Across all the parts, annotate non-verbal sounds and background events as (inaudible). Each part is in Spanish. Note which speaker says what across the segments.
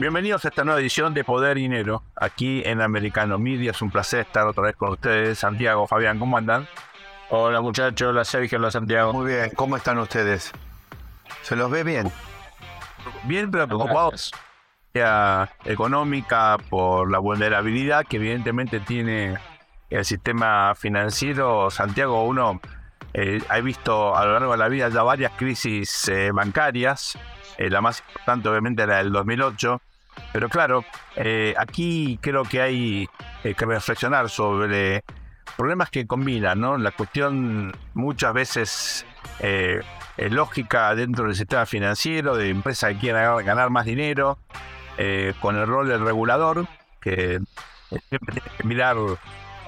Speaker 1: Bienvenidos a esta nueva edición de Poder y Dinero, aquí en Americano Media. Es un placer estar otra vez con ustedes. Santiago, Fabián, ¿cómo andan?
Speaker 2: Hola muchachos, hola Sergio, hola Santiago.
Speaker 3: Muy bien, ¿cómo están ustedes? ¿Se los ve bien?
Speaker 1: Bien, pero preocupados económica por la vulnerabilidad que evidentemente tiene el sistema financiero. Santiago, uno eh, ha visto a lo largo de la vida ya varias crisis eh, bancarias eh, la más importante obviamente era el 2008. Pero claro, eh, aquí creo que hay eh, que reflexionar sobre problemas que combinan, ¿no? La cuestión muchas veces lógica dentro del sistema financiero, de empresas que quieren ganar más dinero, con el rol del regulador, que siempre tiene que mirar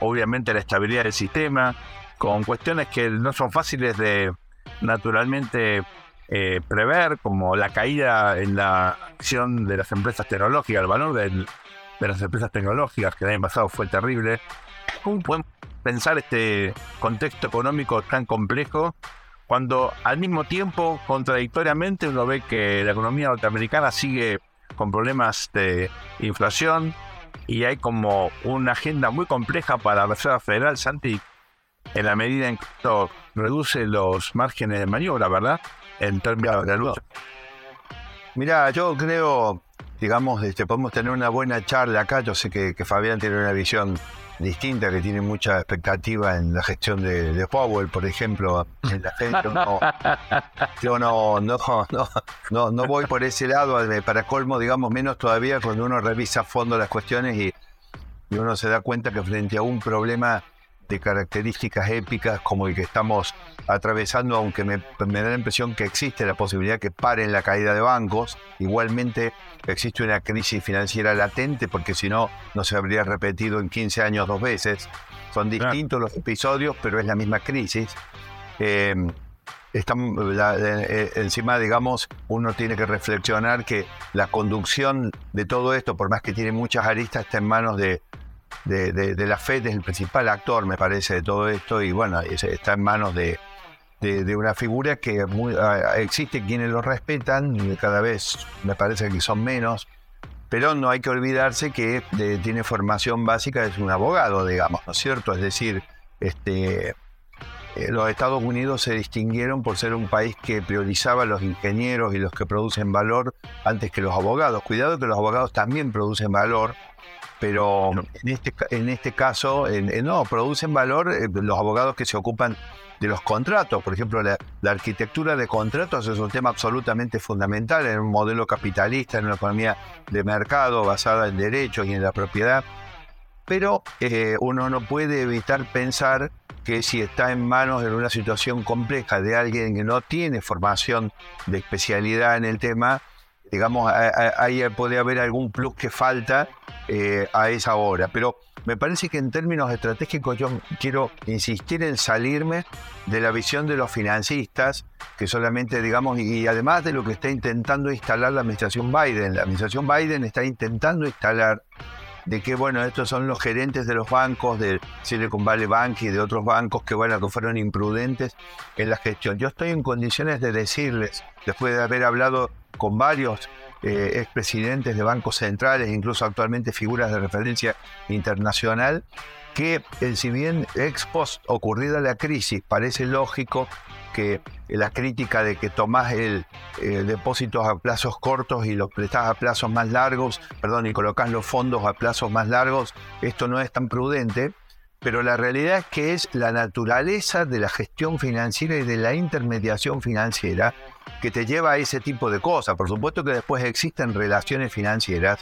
Speaker 1: obviamente la estabilidad del sistema, con cuestiones que no son fáciles de naturalmente eh, prever, como la caída en la acción de las empresas tecnológicas, el valor de las empresas tecnológicas que el año pasado fue terrible. ¿Cómo podemos pensar este contexto económico tan complejo cuando al mismo tiempo, contradictoriamente, uno ve que la economía norteamericana sigue con problemas de inflación y hay como una agenda muy compleja para la Reserva Federal, Santi, en la medida en que esto reduce los márgenes de maniobra, ¿verdad? En términos de la lucha.
Speaker 3: Mira, yo creo, digamos, este, podemos tener una buena charla acá. Yo sé que, Fabián tiene una visión distinta, que tiene mucha expectativa en la gestión de, Powell, por ejemplo, en la Yo (laughs) no, no, no, no, voy por ese lado, eh, para colmo, digamos, menos todavía cuando uno revisa a fondo las cuestiones y uno se da cuenta que frente a un problema de características épicas como el que estamos atravesando, aunque me, da la impresión que existe la posibilidad que paren la caída de bancos, igualmente existe una crisis financiera latente, porque si no, no se habría repetido en 15 años dos veces. Son distintos los episodios, pero es la misma crisis. Em, eh, encima, digamos, uno tiene que reflexionar que la conducción de todo esto, por más que tiene muchas aristas, está en manos de, de, la FED es el principal actor, me parece, de todo esto y bueno, está en manos de, una figura que existe quienes lo respetan, cada vez me parece que son menos, pero no hay que olvidarse que tiene formación básica, es un abogado, digamos, ¿no es cierto? Es decir, este, eh, los Estados Unidos se distinguieron por ser un país que priorizaba a los ingenieros y los que producen valor antes que los abogados. Cuidado que los abogados también producen valor, pero en este, en este caso, no, producen valor eh, los abogados que se ocupan de los contratos. Por ejemplo, la, arquitectura de contratos es un tema absolutamente fundamental en un modelo capitalista, en una economía de mercado basada en derechos y en la propiedad. Pero eh, uno no puede evitar pensar que si está en manos de una situación compleja de alguien que no tiene formación de especialidad en el tema, digamos, ahí puede haber algún plus que falta eh, a esa hora. Pero me parece que en términos estratégicos yo quiero insistir en salirme de la visión de los financistas, que solamente, digamos, y además de lo que está intentando instalar la administración Biden. La administración Biden está intentando instalar de que, bueno, estos son los gerentes de los bancos, del Silicon Valley Bank y de otros bancos que, bueno, que fueron imprudentes en la gestión. Yo estoy en condiciones de decirles, después de haber hablado con varios eh, expresidentes de bancos centrales, incluso actualmente figuras de referencia internacional, que eh, si bien ex post ocurrida la crisis parece lógico que la crítica de que tomás el, depósitos a plazos cortos y los prestás a plazos más largos, perdón, y colocas los fondos a plazos más largos, esto no es tan prudente, pero la realidad es que es la naturaleza de la gestión financiera y de la intermediación financiera que te lleva a ese tipo de cosas. Por supuesto que después existen relaciones financieras,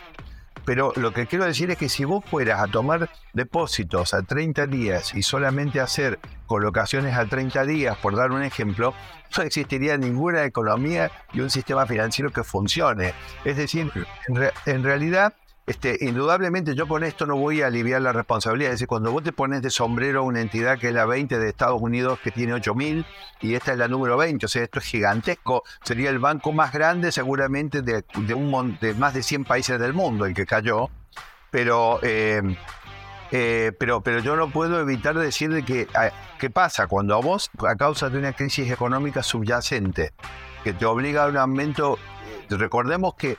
Speaker 3: pero lo que quiero decir es que si vos fueras a tomar depósitos a 30 días y solamente hacer colocaciones a 30 días, por dar un ejemplo, no existiría ninguna economía y un sistema financiero que funcione. Es decir, en, en realidad este, indudablemente yo con esto no voy a aliviar la responsabilidad. Es decir, cuando vos te pones de sombrero a una entidad que es la 20 de Estados Unidos que tiene 8.000 y esta es la número 20, o sea, esto es gigantesco. Sería el banco más grande seguramente de, un, de más de 100 países del mundo el que cayó. Pero, eh, eh, pero, pero yo no puedo evitar decir de que, ah, ¿qué pasa? Cuando a vos, a causa de una crisis económica subyacente, que te obliga a un aumento, recordemos que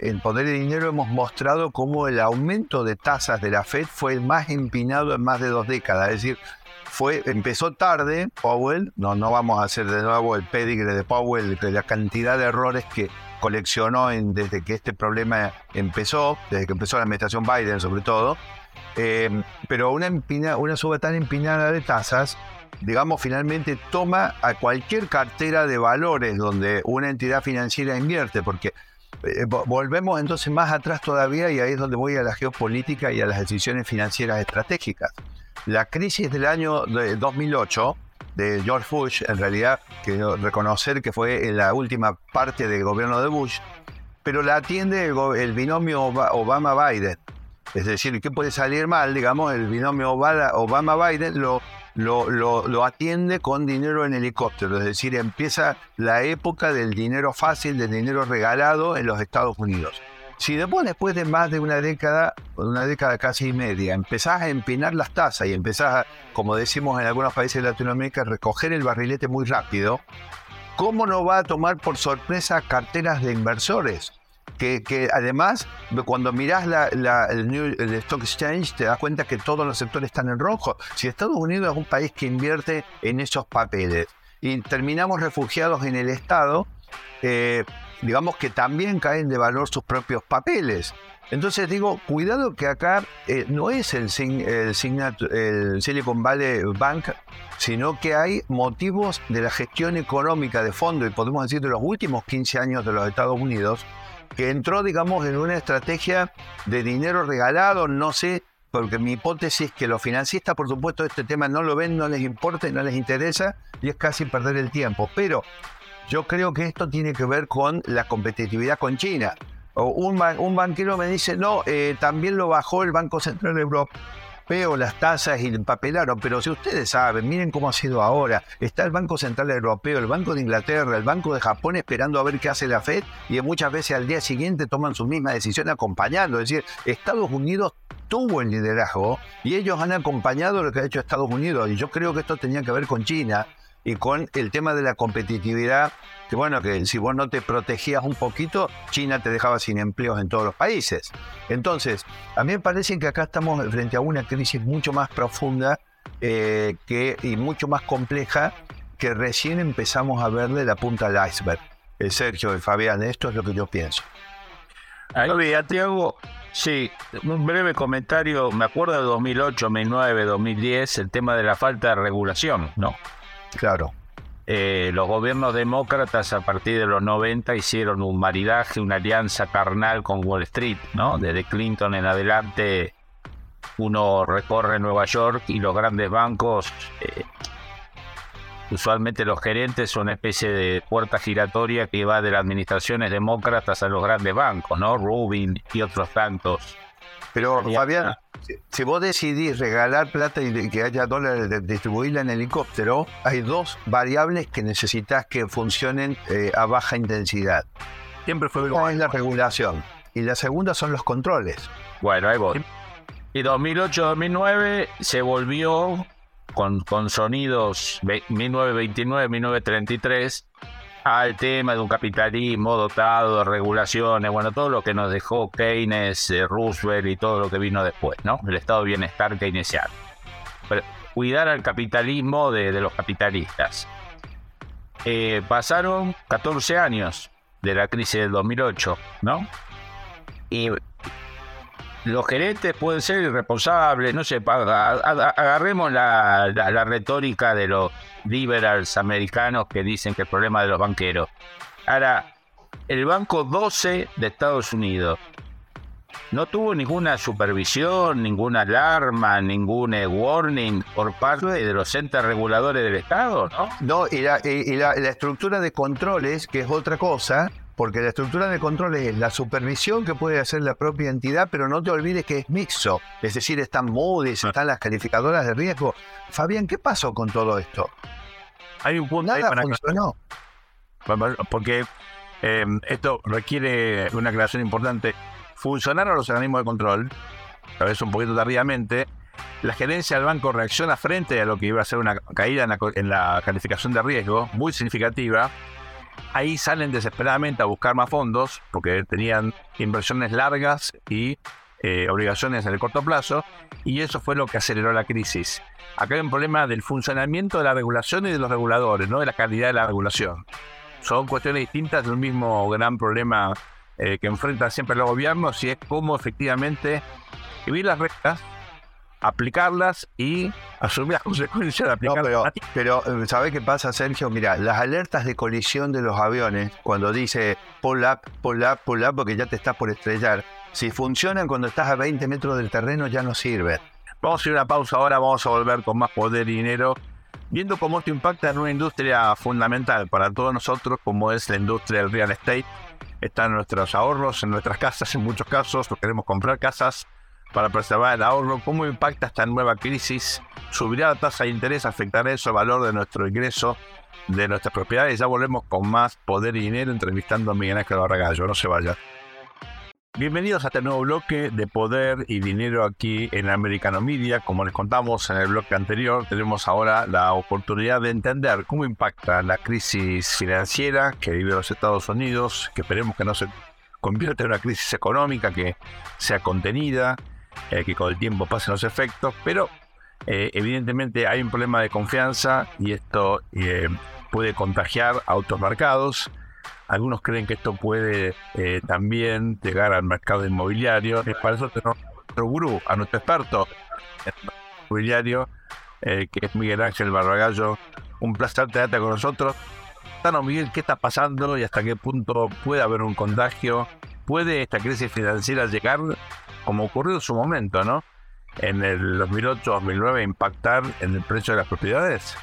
Speaker 3: en Poder de Dinero hemos mostrado cómo el aumento de tasas de la Fed fue el más empinado en más de dos décadas. Es decir, fue, empezó tarde Powell, no, no vamos a hacer de nuevo el pedigre de Powell, de la cantidad de errores que coleccionó desde que este problema empezó, desde que empezó la administración Biden sobre todo, eh, pero una, una suba tan empinada de tasas digamos, finalmente toma a cualquier cartera de valores donde una entidad financiera invierte, porque eh, volvemos entonces más atrás todavía y ahí es donde voy a la geopolítica y a las decisiones financieras estratégicas. La crisis del año 2008 de George Bush, en realidad, quiero reconocer que fue la última parte del gobierno de Bush, pero la atiende el, binomio Obama-Biden. Es decir, ¿qué puede salir mal? Digamos, el binomio Obama-Biden lo atiende con dinero en helicóptero, es decir, empieza la época del dinero fácil, del dinero regalado en los Estados Unidos. Si después, después de más de una década, una década casi y media, empezás a empinar las tasas y empezás, como decimos en algunos países de Latinoamérica, a recoger el barrilete muy rápido, ¿cómo no va a tomar por sorpresa carteras de inversores? Que, además, cuando mirás el, Stock Exchange, te das cuenta que todos los sectores están en rojo. Si Estados Unidos es un país que invierte en esos papeles y terminamos refugiados en el Estado, eh, digamos que también caen de valor sus propios papeles. Entonces digo, cuidado que acá eh, no es el, el, el, Silicon Valley Bank, sino que hay motivos de la gestión económica de fondo, y podemos decir de los últimos 15 años de los Estados Unidos, que entró, digamos, en una estrategia de dinero regalado, no sé, porque mi hipótesis es que los financistas, por supuesto, este tema no lo ven, no les importa, no les interesa y es casi perder el tiempo. Pero yo creo que esto tiene que ver con la competitividad con China. Un, un banquero me dice, no, eh, también lo bajó el Banco Central de Europa las tasas y empapelaron, pero si ustedes saben, miren cómo ha sido ahora, está el Banco Central Europeo, el Banco de Inglaterra, el Banco de Japón esperando a ver qué hace la Fed y muchas veces al día siguiente toman su misma decisión acompañando, es decir, Estados Unidos tuvo el liderazgo y ellos han acompañado lo que ha hecho Estados Unidos. Y yo creo que esto tenía que ver con China y con el tema de la competitividad, que bueno, que si vos no te protegías un poquito, China te dejaba sin empleos en todos los países. Entonces, a mí me parece que acá estamos frente a una crisis mucho más profunda eh, que, y mucho más compleja que recién empezamos a verle la punta del iceberg. Eh, Sergio y Fabián, esto es lo que yo pienso.
Speaker 2: Ahí, Tiago, sí, un breve comentario. Me acuerdo de 2008, 2009, 2010, el tema de la falta de regulación, ¿no?
Speaker 3: Claro.
Speaker 2: Eh, los gobiernos demócratas a partir de los 90 hicieron un maridaje, una alianza carnal con Wall Street, ¿no? Desde Clinton en adelante uno recorre Nueva York y los grandes bancos, eh, usualmente los gerentes son una especie de puerta giratoria que va de las administraciones demócratas a los grandes bancos, ¿no? Rubin y otros tantos.
Speaker 3: Pero Fabián, si vos decidís regalar plata y que haya dólares, de distribuirla en helicóptero, hay dos variables que necesitas que funcionen eh, a baja intensidad.
Speaker 1: Siempre fue
Speaker 3: Una es la regulación y la segunda son los controles.
Speaker 2: Bueno, ahí voy. Y 2008-2009 se volvió con, con sonidos 1929-1933 al tema de un capitalismo dotado de regulaciones, bueno, todo lo que nos dejó Keynes, eh, Roosevelt y todo lo que vino después, ¿no? El estado de bienestar keynesiano. Pero cuidar al capitalismo de, los capitalistas. Eh, pasaron 14 años de la crisis del 2008, ¿no? Y los gerentes pueden ser irresponsables, no sé, agarremos la, la, retórica de los liberals americanos que dicen que el problema de los banqueros. Ahora, el Banco 12 de Estados Unidos no tuvo ninguna supervisión, ninguna alarma, ningún warning por parte de los entes reguladores del Estado, ¿no?
Speaker 3: No, y la, y la estructura de controles, que es otra cosa, porque la estructura de control es la supervisión que puede hacer la propia entidad, pero no te olvides que es mixo, es decir, están Moody's, están las calificadoras de riesgo. Fabián, ¿qué pasó con todo esto?
Speaker 1: Hay un punto
Speaker 3: Nada ahí funcionó.
Speaker 1: Porque eh, esto requiere una aclaración importante. Funcionaron los organismos de control, a veces un poquito tardíamente. La gerencia del banco reacciona frente a lo que iba a ser una caída en la calificación de riesgo muy significativa ahí salen desesperadamente a buscar más fondos porque tenían inversiones largas y eh, obligaciones en el corto plazo y eso fue lo que aceleró la crisis. Acá hay un problema del funcionamiento de la regulación y de los reguladores, no de la calidad de la regulación. Son cuestiones distintas de un mismo gran problema eh, que enfrentan siempre los gobiernos y es cómo efectivamente escribir las reglas aplicarlas y asumir las consecuencias de aplicarlas.
Speaker 3: pero, pero, ¿sabes qué pasa, Sergio? Mira, las alertas de colisión de los aviones, cuando dice pull up, pull up, pull up, porque ya te estás por estrellar, si funcionan cuando estás a 20 metros del terreno, ya no sirven.
Speaker 1: Vamos a ir a una pausa ahora, vamos a volver con más poder y dinero, viendo cómo esto impacta en una industria fundamental para todos nosotros, como es la industria del real estate. Están nuestros ahorros en nuestras casas, en muchos casos, queremos comprar casas para preservar el ahorro, cómo impacta esta nueva crisis, subirá la tasa de interés, afectará eso el valor de nuestro ingreso, de nuestras propiedades. Ya volvemos con más poder y dinero entrevistando a Miguel Ángel Barragallo, no se vaya. Bienvenidos a este nuevo bloque de poder y dinero aquí en Americano Media. Como les contamos en el bloque anterior, tenemos ahora la oportunidad de entender cómo impacta la crisis financiera que vive los Estados Unidos, que esperemos que no se convierta en una crisis económica, que sea contenida, eh, que con el tiempo pasen los efectos, pero eh, evidentemente hay un problema de confianza y esto eh, puede contagiar a otros mercados. Algunos creen que esto puede también llegar al mercado inmobiliario. Para eso tenemos a nuestro gurú, a nuestro experto en inmobiliario, que es Miguel Ángel Barragallo. Un placer tenerte con nosotros. Cuéntanos, Miguel, ¿qué está pasando y hasta qué punto puede haber un contagio? ¿Puede esta crisis financiera llegar como ocurrió en su momento, ¿no? En el 2008-2009 impactar en el precio de las propiedades.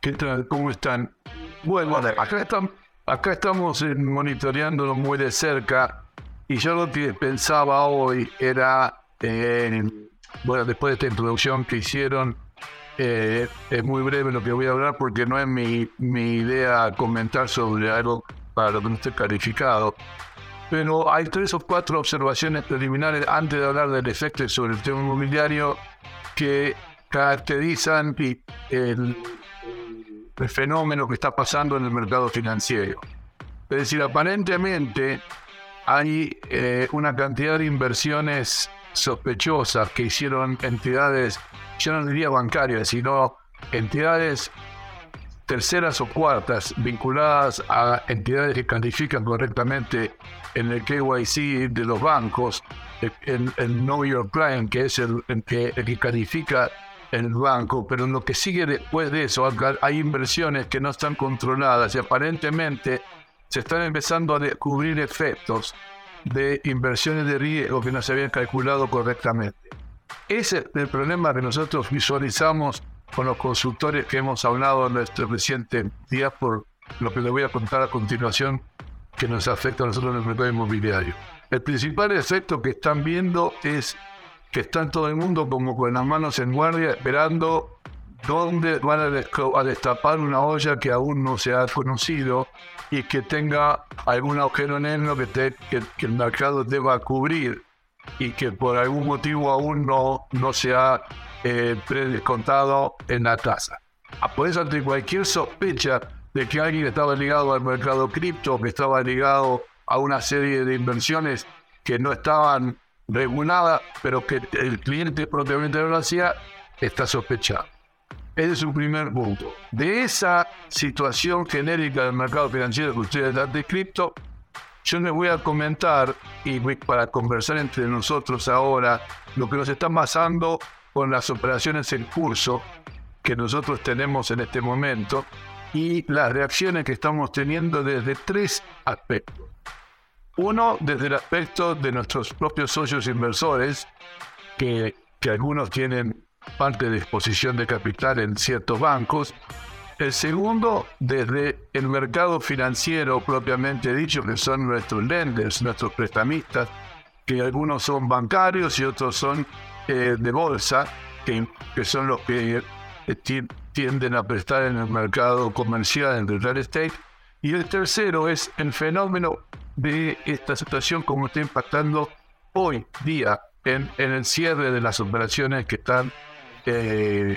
Speaker 4: ¿Qué tal? ¿Cómo están? Bueno, acá, estamos monitoreándolo muy de cerca y yo lo que pensaba hoy era, eh, bueno, después de esta introducción que hicieron, eh, es muy breve lo que voy a hablar porque no es mi, mi idea comentar sobre algo para lo que no esté calificado pero hay tres o cuatro observaciones preliminares antes de hablar del efecto sobre el tema inmobiliario que caracterizan el, fenómeno que está pasando en el mercado financiero. Es decir, aparentemente hay eh, una cantidad de inversiones sospechosas que hicieron entidades, yo no diría bancarias, sino entidades terceras o cuartas vinculadas a entidades que califican correctamente en el KYC de los bancos, en el Know Your Client, que es el, que, califica el banco, pero en lo que sigue después de eso hay inversiones que no están controladas y aparentemente se están empezando a descubrir efectos de inversiones de riesgo que no se habían calculado correctamente. Ese es el problema que nosotros visualizamos con los consultores que hemos hablado en este reciente día por lo que les voy a contar a continuación que nos afecta a nosotros en el mercado inmobiliario. El principal efecto que están viendo es que están todo el mundo como con las manos en guardia esperando dónde van a, destapar una olla que aún no se ha conocido y que tenga algún agujero negro que, que, que el mercado deba cubrir y que por algún motivo aún no, no se ha eh, predescontado en la tasa. Ah, por eso, ante cualquier sospecha de que alguien estaba ligado al mercado cripto, que estaba ligado a una serie de inversiones que no estaban reguladas, pero que el cliente propiamente lo hacía, está sospechado. Ese es un primer punto. De esa situación genérica del mercado financiero que ustedes han descrito, yo les voy a comentar, y para conversar entre nosotros ahora, lo que nos está pasando con las operaciones en curso que nosotros tenemos en este momento y las reacciones que estamos teniendo desde tres aspectos. Uno, desde el aspecto de nuestros propios socios inversores, que, que algunos tienen parte de exposición de capital en ciertos bancos. El segundo, desde el mercado financiero propiamente dicho, que son nuestros lenders, nuestros prestamistas, que algunos son bancarios y otros son eh, de bolsa, que, que, son los que eh, tienden a prestar en el mercado comercial en el real estate. Y el tercero es el fenómeno de esta situación como está impactando hoy día en, en el cierre de las operaciones que están eh,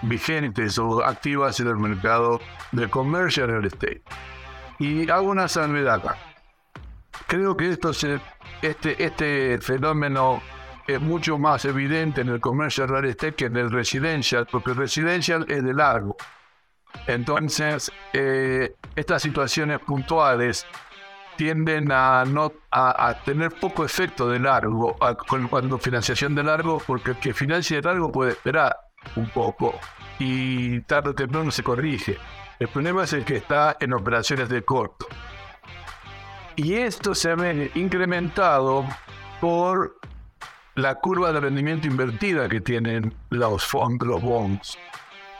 Speaker 4: vigentes o activas en el mercado de commercial real estate. Y hago una salvedad acá. Creo que esto se, este, este fenómeno es mucho más evidente en el comercio real estate que en el residencial, porque el residencial es de largo. Entonces, eh, estas situaciones puntuales tienden a no a, tener poco efecto de largo cuando financiación de largo porque el que financia de largo puede esperar un poco y tarde o temprano se corrige el problema es el que está en operaciones de corto y esto se ha incrementado por la curva de rendimiento invertida que tienen los fondos, los bonds.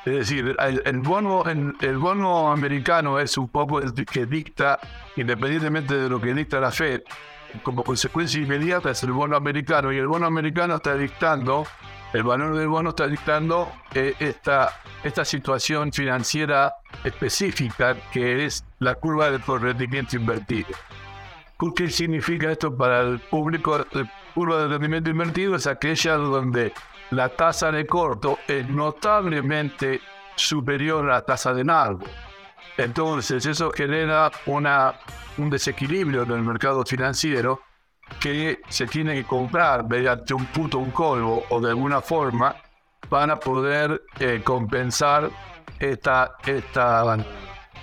Speaker 4: Es decir, el, bono, el, bono americano es un poco el que dicta, independientemente de lo que dicta la Fed, como consecuencia inmediata es el bono americano y el bono americano está dictando, el valor del bono está dictando eh, esta, esta situación financiera específica que es la curva del rendimiento invertido. ¿Qué significa esto para el público? Curva de rendimiento invertido es aquella donde la tasa de corto es notablemente superior a la tasa de largo. Entonces eso genera una, un desequilibrio en el mercado financiero que se tiene que comprar mediante un puto, un colvo o de alguna forma para poder eh, compensar esta, esta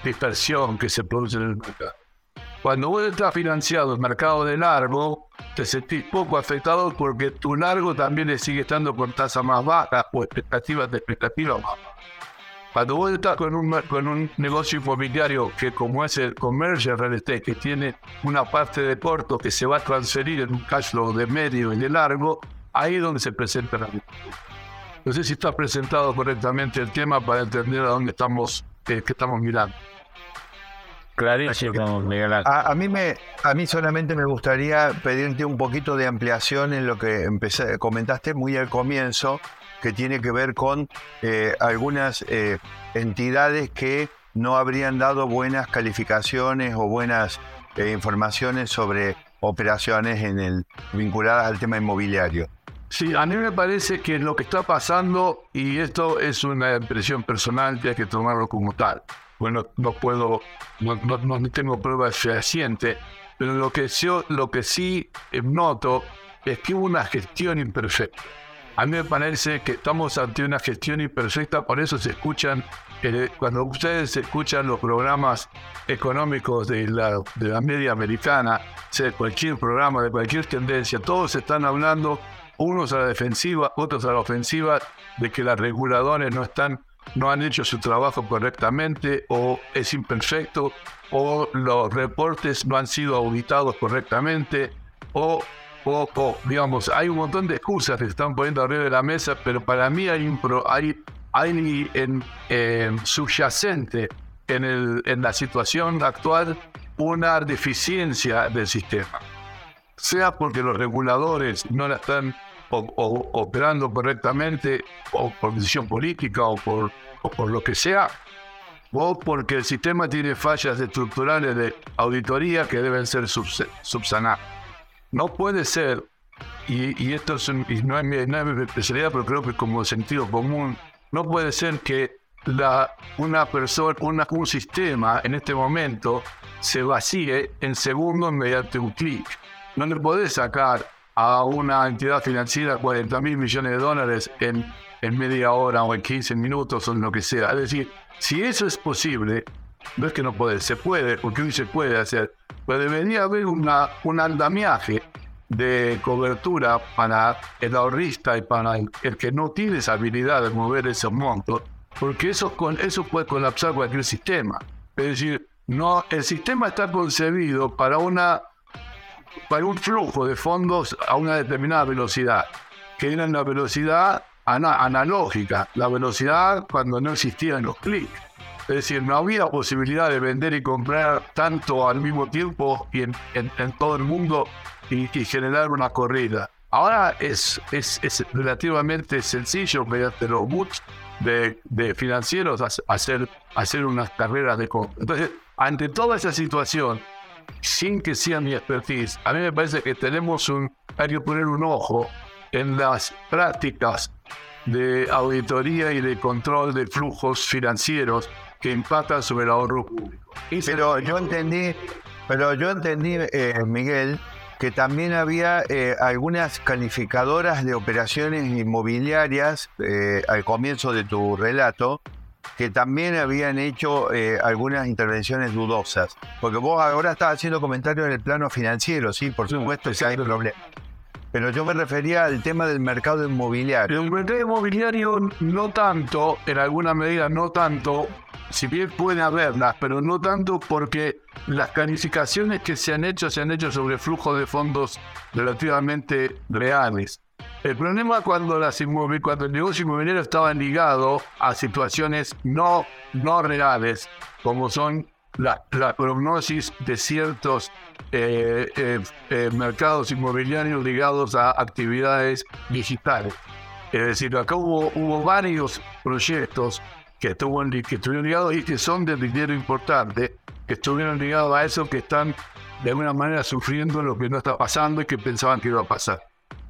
Speaker 4: dispersión que se produce en el mercado. Cuando vos estás financiado en mercado de largo, te sentís poco afectado porque tu largo también le sigue estando con tasa más baja o expectativas de expectativa más bajas. Cuando vos estás con un, con un negocio inmobiliario que como es el commercial real estate, que tiene una parte de corto que se va a transferir en un cash flow de medio y de largo, ahí es donde se presenta la No sé si está presentado correctamente el tema para entender a dónde estamos, eh, que estamos mirando.
Speaker 3: Clarísimo, Miguel A, mí me, a mí solamente me gustaría pedirte un poquito de ampliación en lo que empecé, comentaste muy al comienzo, que tiene que ver con eh, algunas eh, entidades que no habrían dado buenas calificaciones o buenas eh, informaciones sobre operaciones en el, vinculadas al tema inmobiliario.
Speaker 4: Sí, a mí me parece que lo que está pasando, y esto es una impresión personal hay que tomarlo como tal, bueno, no puedo, no, no, tengo pruebas fehacientes, pero lo que, yo, lo que sí noto es que hubo una gestión imperfecta. A mí me parece que estamos ante una gestión imperfecta, por eso se escuchan, eh, cuando ustedes escuchan los programas económicos de la, de la media americana, sea cualquier programa, de cualquier tendencia, todos están hablando, unos a la defensiva, otros a la ofensiva, de que los reguladores no están no han hecho su trabajo correctamente o es imperfecto o los reportes no han sido auditados correctamente o, o, digamos, hay un montón de excusas que se están poniendo arriba de la mesa, pero para mí hay hay, hay en, subyacente en, el, en la situación actual una deficiencia del sistema. Sea porque los reguladores no la están o, operando correctamente, o por decisión política, o por, por lo que sea, o porque el sistema tiene fallas estructurales de auditoría que deben ser subsanadas. No puede ser, y, esto no, es mi, especialidad, pero creo que como sentido común, no puede ser que una persona, un sistema en este momento se vacíe en segundos mediante un clic. No le podés sacar a una entidad financiera 40 mil millones de dólares en, en media hora o en 15 minutos o en lo que sea. Es decir, si eso es posible, no es que no puede, se puede, porque hoy se puede hacer, pero debería haber una, un andamiaje de cobertura para el ahorrista y para el, que no tiene esa habilidad de mover esos montos, porque eso, con, eso puede colapsar cualquier sistema. Es decir, no, el sistema está concebido para una para un flujo de fondos a una determinada velocidad, que era la velocidad analógica, la velocidad cuando no existían los clics. Es decir, no había posibilidad de vender y comprar tanto al mismo tiempo y en, todo el mundo y, generar una corrida. Ahora es, es, relativamente sencillo mediante los boots de, de financieros hacer, hacer unas carreras de compra. Entonces, ante toda esa situación, sin que sea mi expertise, a mí me parece que tenemos un, hay que poner un ojo en las prácticas de auditoría y de control de flujos financieros que impactan sobre el ahorro público.
Speaker 3: pero yo entendí, pero yo entendí, eh, Miguel, que también había eh, algunas calificadoras de operaciones inmobiliarias eh, al comienzo de tu relato que también habían hecho eh, algunas intervenciones dudosas. Porque vos ahora estás haciendo comentarios en el plano financiero, sí, por supuesto, si hay problema. Pero yo me refería al tema del mercado inmobiliario.
Speaker 4: El mercado inmobiliario no tanto, en alguna medida no tanto, si bien puede haberlas, pero no tanto porque las calificaciones que se han hecho se han hecho sobre flujos de fondos relativamente reales. El problema cuando, las cuando el negocio inmobiliario estaba ligado a situaciones no, no reales, como son la, prognosis de ciertos eh, eh, eh, mercados inmobiliarios ligados a actividades digitales. Es decir, acá hubo, hubo varios proyectos que, estuvo, que estuvieron ligados y que son de dinero importante, que estuvieron ligados a eso, que están de alguna manera sufriendo lo que no está pasando y que pensaban que iba a pasar.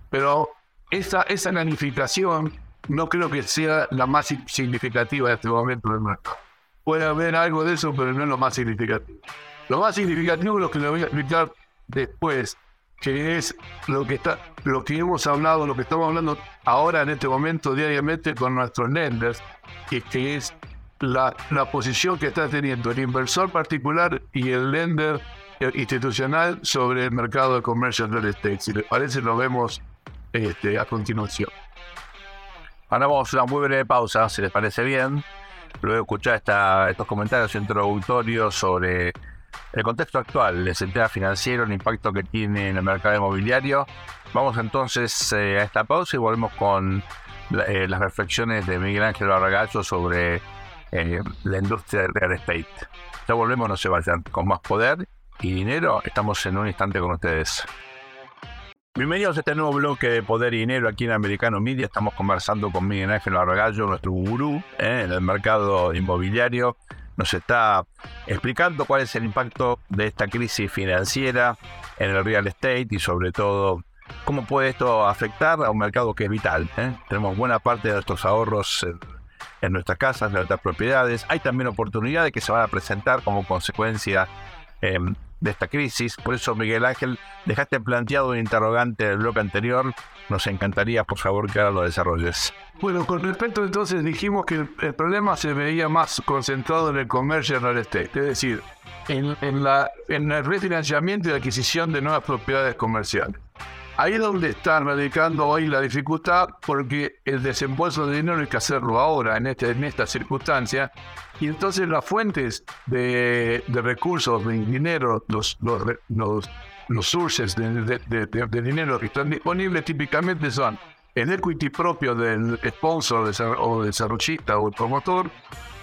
Speaker 4: Pero esa, esa planificación no creo que sea la más significativa en este momento del mercado. Puede haber algo de eso, pero no es lo más significativo. Lo más significativo es lo que le voy a explicar después, que es lo que está, lo que hemos hablado, lo que estamos hablando ahora en este momento diariamente con nuestros lenders, y que es la, la posición que está teniendo el inversor particular y el lender institucional sobre el mercado de comercio real estate. Si les parece, lo vemos este, a continuación.
Speaker 1: Ahora vamos a una muy breve pausa, si les parece bien. Luego escuchar estos comentarios introductorios sobre el contexto actual del sistema financiero, el impacto que tiene en el mercado inmobiliario. Vamos entonces eh, a esta pausa y volvemos con eh, las reflexiones de Miguel Ángel Barragallo sobre eh, la industria del real estate. Ya volvemos, no se vayan, con más poder y dinero. Estamos en un instante con ustedes. Bienvenidos a este nuevo bloque de Poder y Dinero aquí en Americano Media. Estamos conversando con Miguel Ángel Arrogallo, nuestro gurú eh, en el mercado inmobiliario. Nos está explicando cuál es el impacto de esta crisis financiera en el real estate y sobre todo cómo puede esto afectar a un mercado que es vital. Eh. Tenemos buena parte de nuestros ahorros en, nuestras casas, en nuestras propiedades. Hay también oportunidades que se van a presentar como consecuencia eh, de esta crisis. Por eso, Miguel Ángel, dejaste planteado un interrogante del bloque anterior. Nos encantaría, por favor, que ahora lo desarrolles.
Speaker 4: Bueno, con respecto entonces dijimos que el, problema se veía más concentrado en el comercio real estate, es decir, en, en, la, en el refinanciamiento y adquisición de nuevas propiedades comerciales. Ahí es donde está radicando hoy la dificultad porque el desembolso de dinero hay que hacerlo ahora, en, este, en esta circunstancia. Y entonces las fuentes de, recursos, de dinero, los, los, los, los sources de, dinero que están disponibles típicamente son el equity propio del sponsor o desarrollista o el promotor,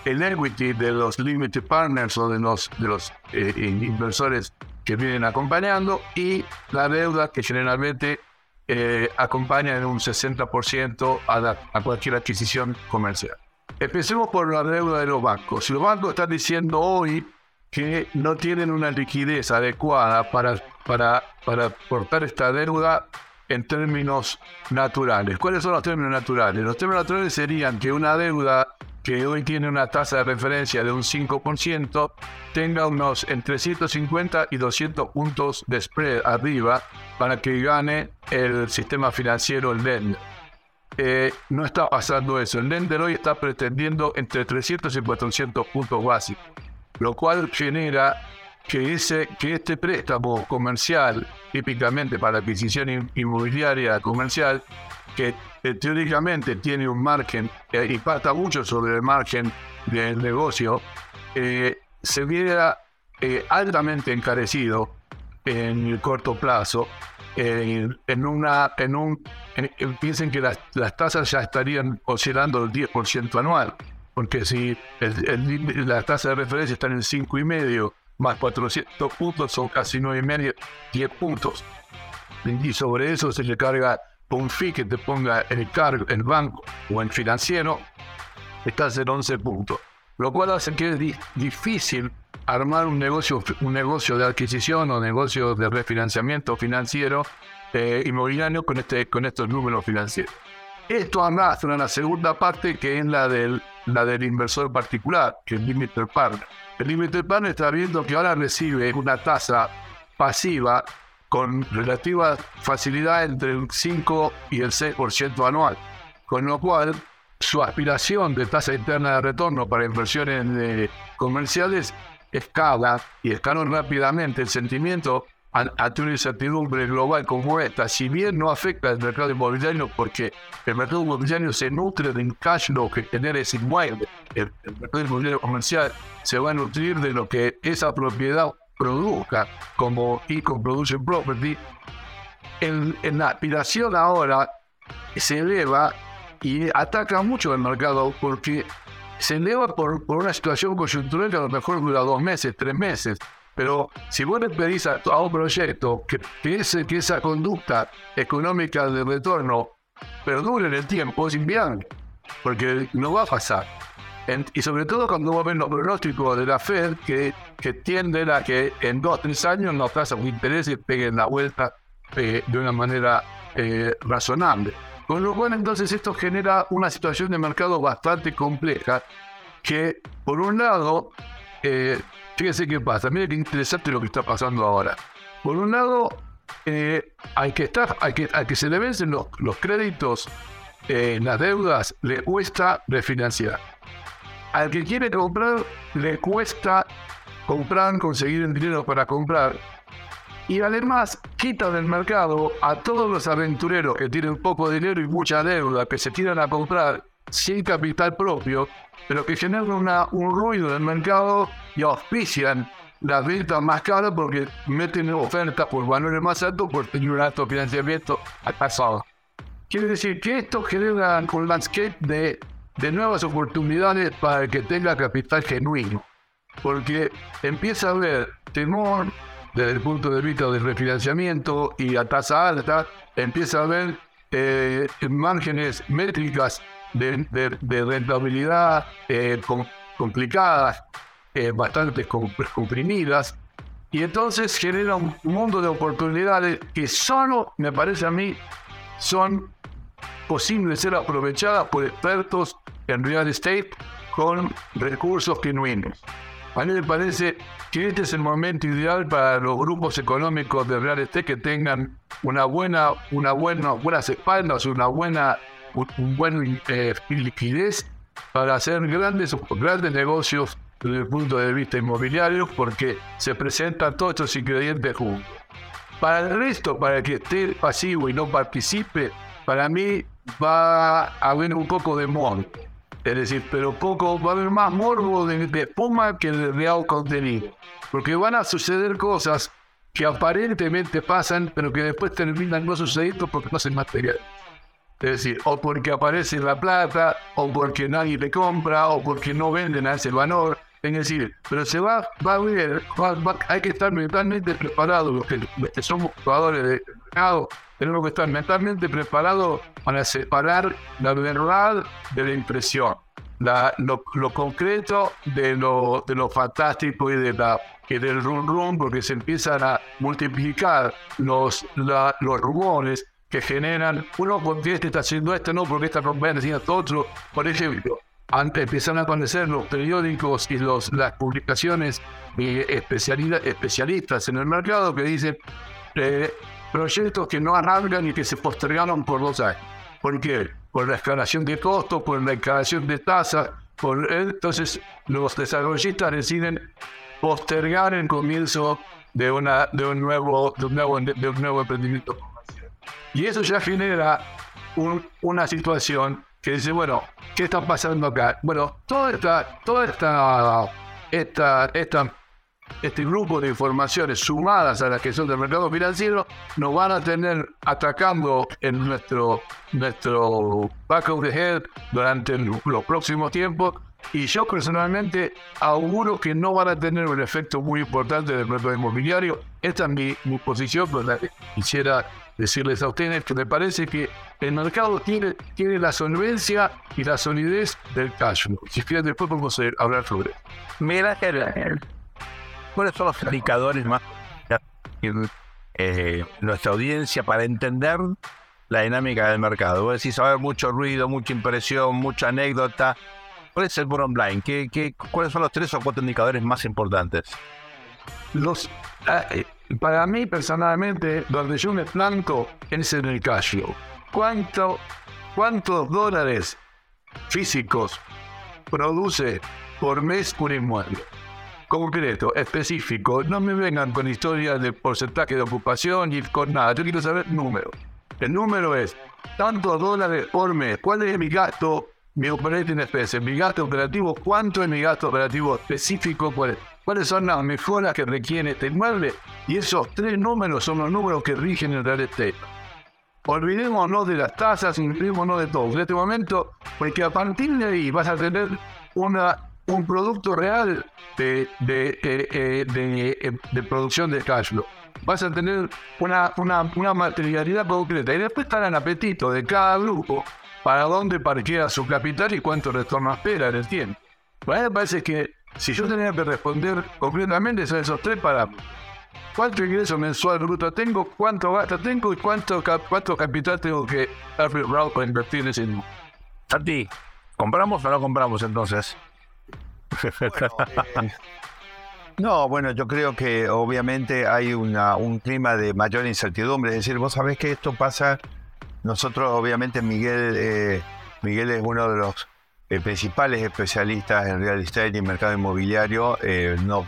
Speaker 4: el equity de los limited partners o de los, de los eh, inversores que vienen acompañando y la deuda que generalmente eh, acompaña en un 60% a, a cualquier adquisición comercial. Empecemos por la deuda de los bancos. Si los bancos están diciendo hoy que no tienen una liquidez adecuada para, para, para esta deuda en términos naturales. ¿Cuáles son los términos naturales? Los términos naturales serían que una deuda que hoy tiene una tasa de referencia de un 5%, tenga unos entre 150 y 200 puntos de spread arriba para que gane el sistema financiero, el lender. Eh, no está pasando eso. El lender hoy está pretendiendo entre 300 y 400 puntos básicos, lo cual genera que, ese, que este préstamo comercial, típicamente para adquisición inmobiliaria comercial, que eh, teóricamente tiene un margen, eh, impacta mucho sobre el margen del negocio, eh, se viera altamente encarecido en el corto plazo. en una, en un, piensen que las, las, tasas ya estarían oscilando el 10% anual, porque si la tasa de referencia está en el 5,5 más 400 puntos son casi 9,5, 10 puntos. Y sobre eso se le carga un fee que te ponga el cargo en banco o en financiero, estás en 11 puntos. Lo cual hace que es difícil armar un negocio, un negocio de adquisición o negocio de refinanciamiento financiero eh, inmobiliario con, este, con estos números financieros. Esto arrastra la segunda parte que es la del, la del inversor particular, que es el limited partner. El limited partner está viendo que ahora recibe una tasa pasiva con relativa facilidad entre el 5 y el 6% anual, con lo cual su aspiración de tasa interna de retorno para inversiones eh, comerciales escala y escala rápidamente el sentimiento ante una incertidumbre global como esta, si bien no afecta al mercado inmobiliario porque el mercado inmobiliario se nutre del cash flow que genera ese inmueble, el, mercado inmobiliario comercial se va a nutrir de lo que esa propiedad produzca como Econ Production Property, en, en la aspiración ahora se eleva y ataca mucho el mercado porque se eleva por, por una situación coyuntural que a lo mejor dura dos meses, tres meses. Pero si vos le pedís a, un proyecto que, que, que esa conducta económica de retorno perdure en el tiempo, es inviable, porque no va a pasar. Y sobre todo cuando vos ves los pronósticos de la Fed que, que tienden a que en dos o tres años las tasas de interés peguen la vuelta eh, de una manera eh, razonable. Con lo cual entonces esto genera una situación de mercado bastante compleja que por un lado, eh, fíjense qué pasa, miren qué interesante lo que está pasando ahora. Por un lado, eh, hay que estar, hay que, que se le vencen los, los créditos, las deudas, le cuesta refinanciar. Al que quiere comprar, le cuesta comprar, conseguir el dinero para comprar y además quita del mercado a todos los aventureros que tienen poco dinero y mucha deuda, que se tiran a comprar sin capital propio, pero que generan una, un ruido en el mercado y auspician las ventas más caras porque meten ofertas por valores más altos por tener un alto financiamiento al pasado. Quiere decir que esto genera un landscape de, de nuevas oportunidades para que tenga capital genuino, porque empieza a haber temor desde el punto de vista del refinanciamiento y a tasa alta, empieza a haber eh, márgenes métricas de, rentabilidad eh, complicadas, eh, bastante comprimidas, y entonces genera un mundo de oportunidades que solo, me parece a mí, son posibles de ser aprovechadas por expertos en real estate con recursos genuinos. A mí me parece que este es el momento ideal para los grupos económicos de real estate que tengan una buena, una buena, buenas espaldas, una buena, un, buen eh, liquidez para hacer grandes, grandes negocios desde el punto de vista inmobiliario, porque se presentan todos estos ingredientes juntos. Para el resto, para el que esté pasivo y no participe, para mí va a haber un poco de monte. Es decir, pero poco, va a haber más morbo de, espuma que de real contenido. Porque van a suceder cosas que aparentemente pasan, pero que después terminan no sucediendo porque no se material. Es decir, o porque aparece la plata, o porque nadie le compra, o porque no venden a ese valor. Es decir, pero se va, va a ver, hay que estar mentalmente preparados, los que, somos jugadores de mercado, tenemos que estar mentalmente preparados para separar la verdad de la impresión, la, lo, concreto de lo, de lo fantástico y, de la, y del rum rum, porque se empiezan a multiplicar los, los rumores que generan, uno porque este está haciendo esto, no porque esta compañía está haciendo otro, por ejemplo. Antes empiezan a aparecer los periódicos y los, las publicaciones especialistas en el mercado que dicen eh, proyectos que no arrancan y que se postergaron por dos años. ¿Por qué? Por la escalación de costos, por la escalación de tasas. Entonces, los desarrollistas deciden postergar el comienzo de, una, de, un, nuevo, de, un, nuevo, de un nuevo emprendimiento. Y eso ya genera una situación que dice, bueno, ¿qué está pasando acá? Bueno, toda esta, toda esta, esta, esta este grupo de informaciones sumadas a las que son del mercado financiero nos van a tener atacando en nuestro, nuestro back of the head durante los próximos tiempos y yo personalmente auguro que no van a tener un efecto muy importante del mercado inmobiliario. Esta es mi, mi posición, pero quisiera decirles a ustedes que me parece que el mercado tiene, tiene la solvencia y la solidez del cash. Si quieren, después podemos hablar sobre eso.
Speaker 1: Mira, ¿Cuáles son los indicadores más eh, nuestra audiencia para entender la dinámica del mercado? Vos decís, a haber mucho ruido, mucha impresión, mucha anécdota. ¿Cuál es el bottom line? ¿Qué, cuáles son los tres o cuatro indicadores más importantes?
Speaker 4: Los, ah, eh, para mí, personalmente, donde yo me planto es en el cash flow. ¿Cuánto, ¿Cuántos dólares físicos produce por mes un inmueble? Concreto, específico. No me vengan con historias de porcentaje de ocupación y con nada. Yo quiero saber número. El número es tantos dólares por mes. ¿Cuál es mi gasto, mi operating expense? Mi gasto operativo, ¿cuánto es mi gasto operativo específico? ¿Cuáles son las mejoras que requiere este inmueble? Y esos tres números son los números que rigen el real estate. Olvidémonos de las tasas, olvidémonos de todo. En este momento, porque a partir de ahí vas a tener una un producto real de, de, eh, eh, de, producción de cash flow. Vas a tener una, una, una, materialidad concreta y después estará el apetito de cada grupo para dónde parquea su capital y cuánto retorno espera en el tiempo. Bueno, me parece que si yo tenía que responder concretamente son esos tres parámetros. ¿Cuánto ingreso mensual bruto tengo? ¿Cuánto gasto tengo? ¿Y cuánto, cuánto capital tengo que dar para invertir en ese
Speaker 1: Santi, ¿compramos o no compramos entonces? (laughs)
Speaker 3: Eh, no, bueno, yo creo que obviamente hay una, un clima de mayor incertidumbre. Es decir, vos sabés que esto pasa. Nosotros, obviamente, Miguel, eh, Miguel es uno de los eh, principales especialistas en real estate y mercado inmobiliario. no,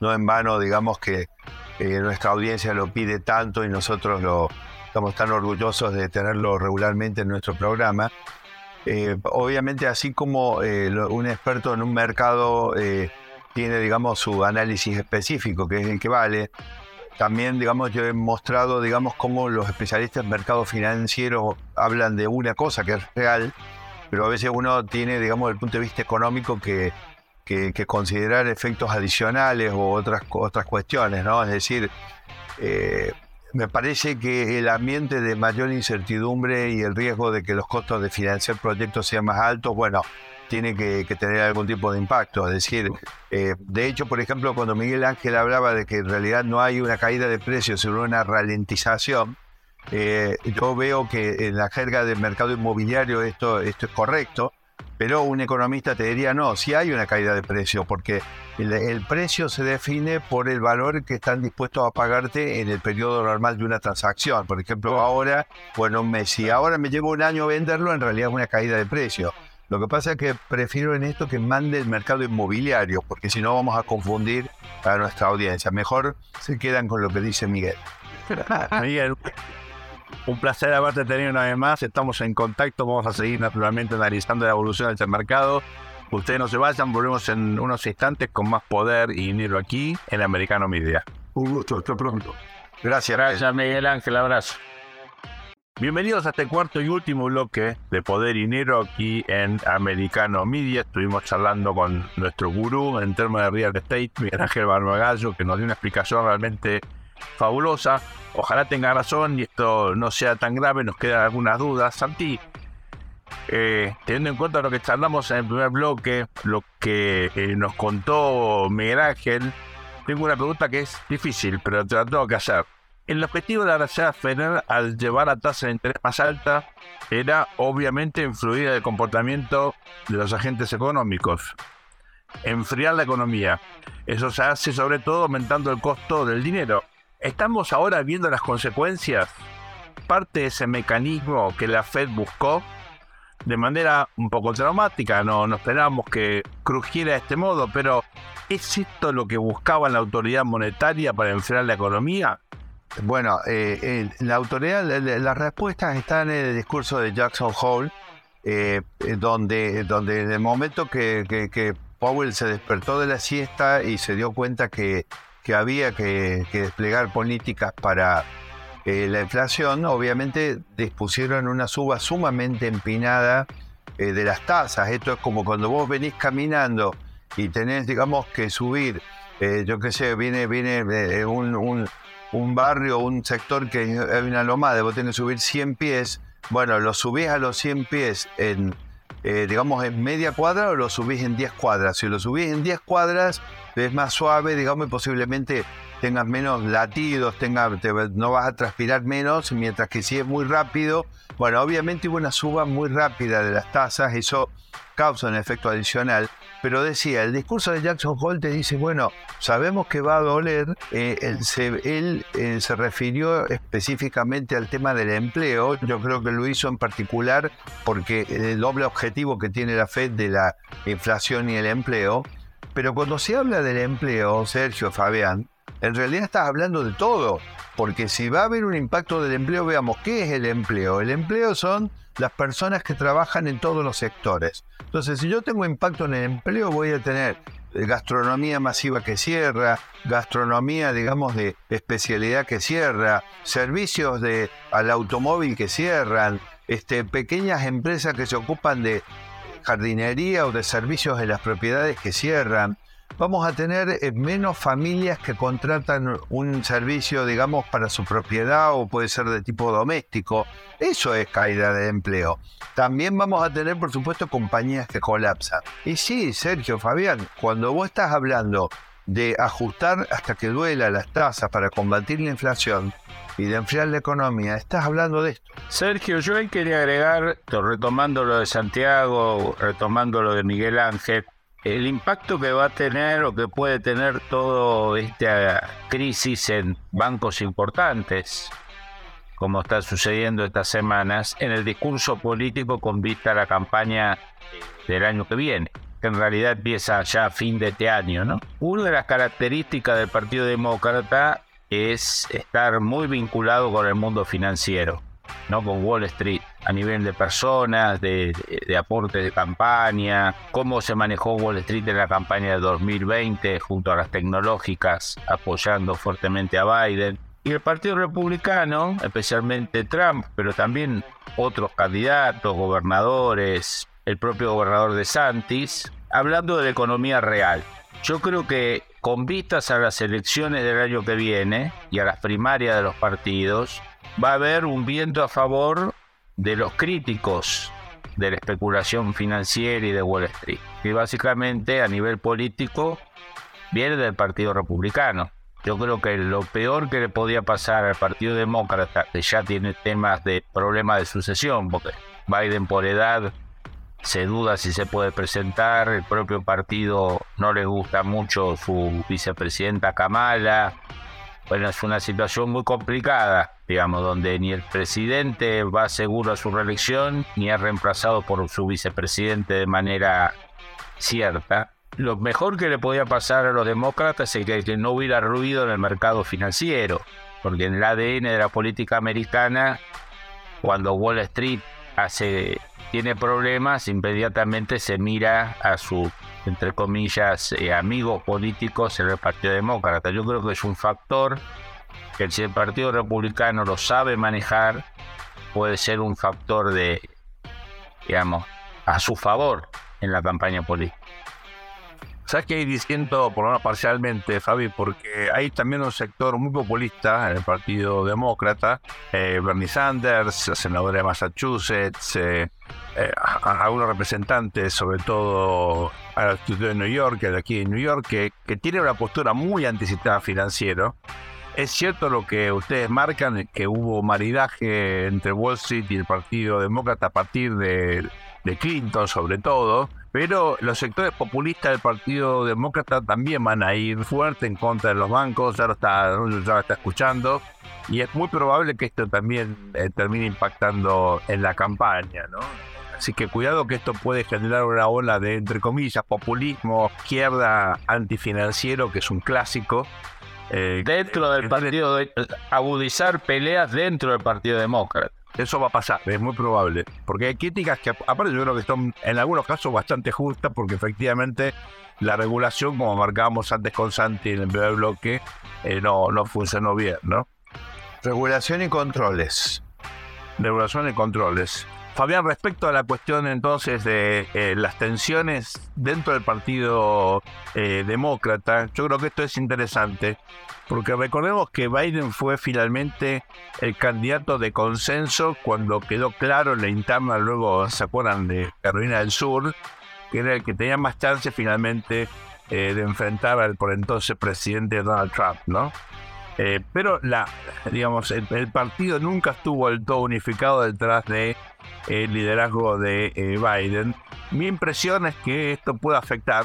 Speaker 3: no en vano, digamos que nuestra audiencia lo pide tanto y nosotros lo, estamos tan orgullosos de tenerlo regularmente en nuestro programa. Eh, obviamente, así como eh, un experto en un mercado eh, tiene, digamos, su análisis específico, que es el que vale, también, digamos, yo he mostrado, digamos, cómo los especialistas en mercado financiero hablan de una cosa que es real, pero a veces uno tiene, digamos, el punto de vista económico que, que, que considerar efectos adicionales o otras, otras cuestiones, ¿no? Es decir, me parece que el ambiente de mayor incertidumbre y el riesgo de que los costos de financiar proyectos sean más altos, bueno, tiene que, tener algún tipo de impacto. Es decir, eh, de hecho, por ejemplo, cuando Miguel Ángel hablaba de que en realidad no hay una caída de precios, sino una ralentización, eh, yo veo que en la jerga del mercado inmobiliario esto, esto es correcto. Pero un economista te diría, no, si hay una caída de precio, porque el, precio se define por el valor que están dispuestos a pagarte en el periodo normal de una transacción. Por ejemplo, ahora, bueno, mes, si ahora me llevo un año venderlo, en realidad es una caída de precio. Lo que pasa es que prefiero en esto que mande el mercado inmobiliario, porque si no vamos a confundir a nuestra audiencia. Mejor se quedan con lo que dice Miguel.
Speaker 1: Miguel, un placer haberte tenido una vez más. Estamos en contacto. Vamos a seguir naturalmente analizando la evolución del mercado. Ustedes no se vayan. Volvemos en unos instantes con más poder y dinero aquí en Americano Media.
Speaker 4: Un gusto. Hasta pronto.
Speaker 1: Gracias.
Speaker 2: Gracias, Miguel Ángel. Abrazo.
Speaker 1: Bienvenidos a este cuarto y último bloque de Poder y Dinero aquí en Americano Media. Estuvimos charlando con nuestro gurú en términos de real estate, Miguel Ángel Barbagallo, que nos dio una explicación realmente fabulosa. Ojalá tenga razón y esto no sea tan grave, nos quedan algunas dudas. Santi, eh, teniendo en cuenta lo que charlamos en el primer bloque, lo que eh, nos contó Miguel Ángel, tengo una pregunta que es difícil, pero te la tengo que hacer. El objetivo de la Reserva Federal al llevar a tasa de interés más alta era obviamente influir en el comportamiento de los agentes económicos, enfriar la economía. Eso se hace sobre todo aumentando el costo del dinero. Estamos ahora viendo las consecuencias, parte de ese mecanismo que la Fed buscó de manera un poco traumática, no, no esperábamos que crujiera de este modo, pero ¿es esto lo que buscaba la autoridad monetaria para enfriar la economía?
Speaker 3: Bueno, eh, la autoridad, las respuestas están en el discurso de Jackson Hole, eh, donde, donde en el momento que Powell se despertó de la siesta y se dio cuenta que que había que, desplegar políticas para eh, la inflación, obviamente dispusieron una suba sumamente empinada eh, de las tasas. Esto es como cuando vos venís caminando y tenés, digamos, que subir, eh, yo qué sé, viene, viene un, un, un, barrio, un sector que hay una lomada, vos tenés que subir 100 pies, bueno, lo subís a los 100 pies en eh, digamos, en media cuadra o lo subís en 10 cuadras. Si lo subís en 10 cuadras, es más suave, digamos, y posiblemente tengas menos latidos, tenga, no vas a transpirar menos, mientras que si es muy rápido, bueno, obviamente hubo una suba muy rápida de las tasas, eso causa un efecto adicional. Pero decía, el discurso de Jackson Hole te dice, bueno, sabemos que va a doler. Eh, él, eh, se refirió específicamente al tema del empleo. Yo creo que lo hizo en particular porque el doble objetivo que tiene la Fed de la inflación y el empleo. Pero cuando se habla del empleo, Sergio, Fabián, en realidad estás hablando de todo, porque si va a haber un impacto del empleo, veamos, ¿qué es el empleo? El empleo son las personas que trabajan en todos los sectores. Entonces, si yo tengo impacto en el empleo, voy a tener eh, gastronomía masiva que cierra, gastronomía, digamos, de especialidad que cierra, servicios de, al automóvil que cierran, este, pequeñas empresas que se ocupan de jardinería o de servicios de las propiedades que cierran, vamos a tener eh, menos familias que contratan un servicio, digamos, para su propiedad o puede ser de tipo doméstico. Eso es caída de empleo. También vamos a tener, por supuesto, compañías que colapsan. Y sí, Sergio, Fabián, cuando vos estás hablando de ajustar hasta que duela las tasas para combatir la inflación, y de enfriar la economía. Estás hablando de esto.
Speaker 2: Sergio, yo ahí quería agregar, retomando lo de Santiago, retomando lo de Miguel Ángel, el impacto que va a tener o que puede tener toda esta crisis en bancos importantes, como está sucediendo estas semanas, en el discurso político con vista a la campaña del año que viene, que en realidad empieza ya a fin de este año. ¿no? Una de las características del Partido Demócrata es estar muy vinculado con el mundo financiero. ¿No? con Wall Street a nivel de personas, de, de, aportes de campaña, cómo se manejó Wall Street en la campaña de 2020 junto a las tecnológicas apoyando fuertemente a Biden. Y el Partido Republicano, especialmente Trump, pero también otros candidatos, gobernadores, el propio gobernador de Santis, hablando de la economía real. Yo creo que con vistas a las elecciones del año que viene y a las primarias de los partidos, va a haber un viento a favor de los críticos de la especulación financiera y de Wall Street, que básicamente a nivel político viene del Partido Republicano. Yo creo que lo peor que le podía pasar al Partido Demócrata, que ya tiene temas de problemas de sucesión, porque Biden por edad se duda si se puede presentar, el propio partido no le gusta mucho su vicepresidenta Kamala, bueno, es una situación muy complicada, digamos, donde ni el presidente va seguro a su reelección, ni es reemplazado por su vicepresidente de manera cierta. Lo mejor que le podía pasar a los demócratas es que, no hubiera ruido en el mercado financiero, porque en el ADN de la política americana, cuando Wall Street hace, tiene problemas, inmediatamente se mira a su entre comillas, eh, amigos políticos en el Partido Demócrata. Yo creo que es un factor que si el Partido Republicano lo sabe manejar, puede ser un factor de, digamos, a su favor en la campaña política.
Speaker 1: ¿Sabes hay diciendo, por lo menos parcialmente, Fabi? Porque hay también un sector muy populista en el Partido Demócrata. Eh, Bernie Sanders, la senadora de Massachusetts, eh, eh, algunos representantes, sobre todo al Instituto de New York, de aquí en New York, que, que tiene una postura muy antisistema financiero. Es cierto lo que ustedes marcan, que hubo maridaje entre Wall Street y el Partido Demócrata a partir de, de Clinton, sobre todo pero los sectores populistas del Partido Demócrata también van a ir fuerte en contra de los bancos, ya lo está, ya está escuchando, y es muy probable que esto también eh, termine impactando en la campaña, ¿no? Así que cuidado que esto puede generar una ola de, entre comillas, populismo, izquierda, antifinanciero, que es un clásico.
Speaker 2: Eh, dentro del partido, agudizar peleas dentro del Partido Demócrata.
Speaker 1: Eso va a pasar, es muy probable. Porque hay críticas que, aparte, yo creo que son en algunos casos bastante justas, porque efectivamente la regulación, como marcábamos antes con Santi en el primer bloque, eh, no, no funcionó bien, ¿no?
Speaker 3: Regulación y controles.
Speaker 1: Regulación y controles. Fabián, respecto a la cuestión entonces de eh, las tensiones dentro del Partido eh, Demócrata, yo creo que esto es interesante, porque recordemos que Biden fue finalmente el candidato de consenso cuando quedó claro en la interna, luego se acuerdan de Carolina del Sur, que era el que tenía más chance finalmente de enfrentar al por entonces presidente Donald Trump, ¿no? Pero la, digamos, el, partido nunca estuvo del todo unificado detrás de el liderazgo de Biden. Mi impresión es que esto puede afectar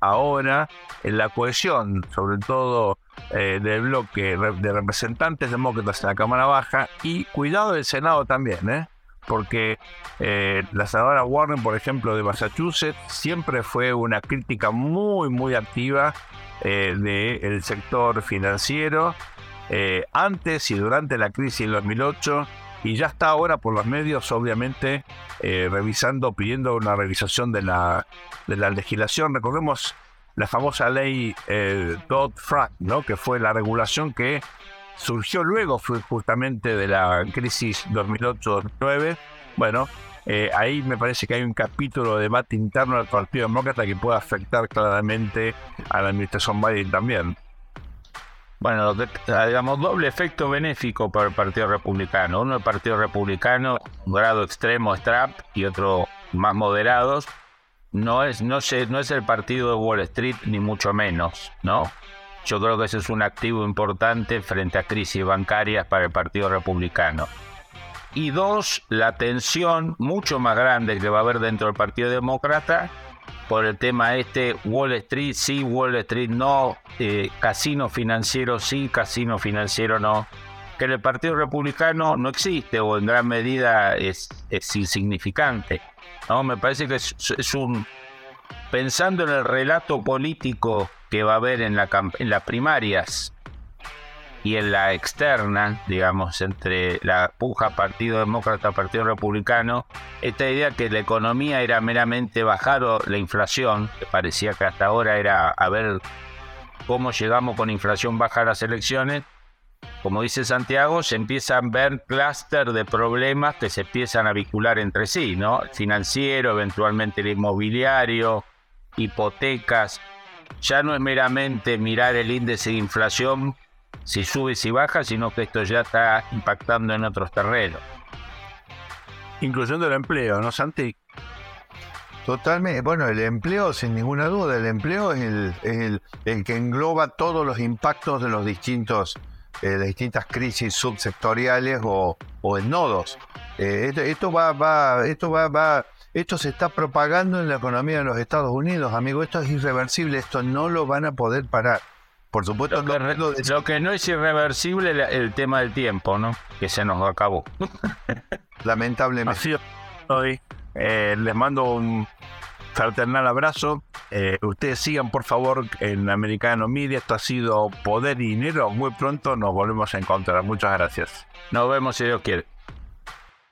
Speaker 1: ahora en la cohesión, sobre todo eh, del bloque de representantes demócratas en la Cámara Baja y cuidado del Senado también, ¿eh? Porque eh, la senadora Warren, por ejemplo, de Massachusetts, siempre fue una crítica muy, muy activa del sector financiero antes y durante la crisis del 2008 y ya está ahora por los medios, obviamente, revisando, pidiendo una revisación de la, de la legislación. Recordemos la famosa ley eh, Dodd-Frank, ¿no? que fue la regulación que surgió luego fue justamente de la crisis 2008-2009. Bueno, eh, ahí me parece que hay un capítulo de debate interno del Partido Demócrata que puede afectar claramente a la administración Biden también.
Speaker 2: Bueno, digamos, doble efecto benéfico para el Partido Republicano. Uno, el Partido Republicano, un grado extremo es Trump y otro más moderados, no es, no, no es el partido de Wall Street, ni mucho menos, ¿no? Yo creo que ese es un activo importante frente a crisis bancarias para el Partido Republicano. Y dos, la tensión mucho más grande que va a haber dentro del Partido Demócrata por el tema este, Wall Street sí, Wall Street no, eh, casino financiero sí, casino financiero no. Que en el Partido Republicano no existe o en gran medida es, insignificante. ¿no? Me parece que es, un... Pensando en el relato político que va a haber en, la, en las primarias y en la externa, digamos, entre la puja Partido Demócrata, Partido Republicano, esta idea que la economía era meramente bajar la inflación, que parecía que hasta ahora era a ver cómo llegamos con inflación baja a las elecciones, como dice Santiago, se empiezan a ver clúster de problemas que se empiezan a vincular entre sí, ¿no? financiero, eventualmente el inmobiliario, hipotecas. Ya no es meramente mirar el índice de inflación si sube, si baja, sino que esto ya está impactando en otros terrenos.
Speaker 1: Incluyendo el empleo, ¿no, Santi?
Speaker 3: Totalmente, bueno, el empleo, sin ninguna duda, el empleo es el, el, el que engloba todos los impactos de los distintos eh, las distintas crisis subsectoriales o, en nodos. Eh, esto, va, va, esto va, va, esto se está propagando en la economía de los Estados Unidos, amigo. Esto es irreversible, esto no lo van a poder parar. Por supuesto,
Speaker 2: lo que, lo que no es irreversible el, el tema del tiempo, ¿no? Que se nos acabó.
Speaker 3: Lamentablemente.
Speaker 1: Así hoy. Eh, les mando un fraternal abrazo. Eh, ustedes sigan por favor en Americano Media. Esto ha sido Poder y Dinero. Muy pronto nos volvemos a encontrar. Muchas gracias.
Speaker 2: Nos vemos si Dios quiere.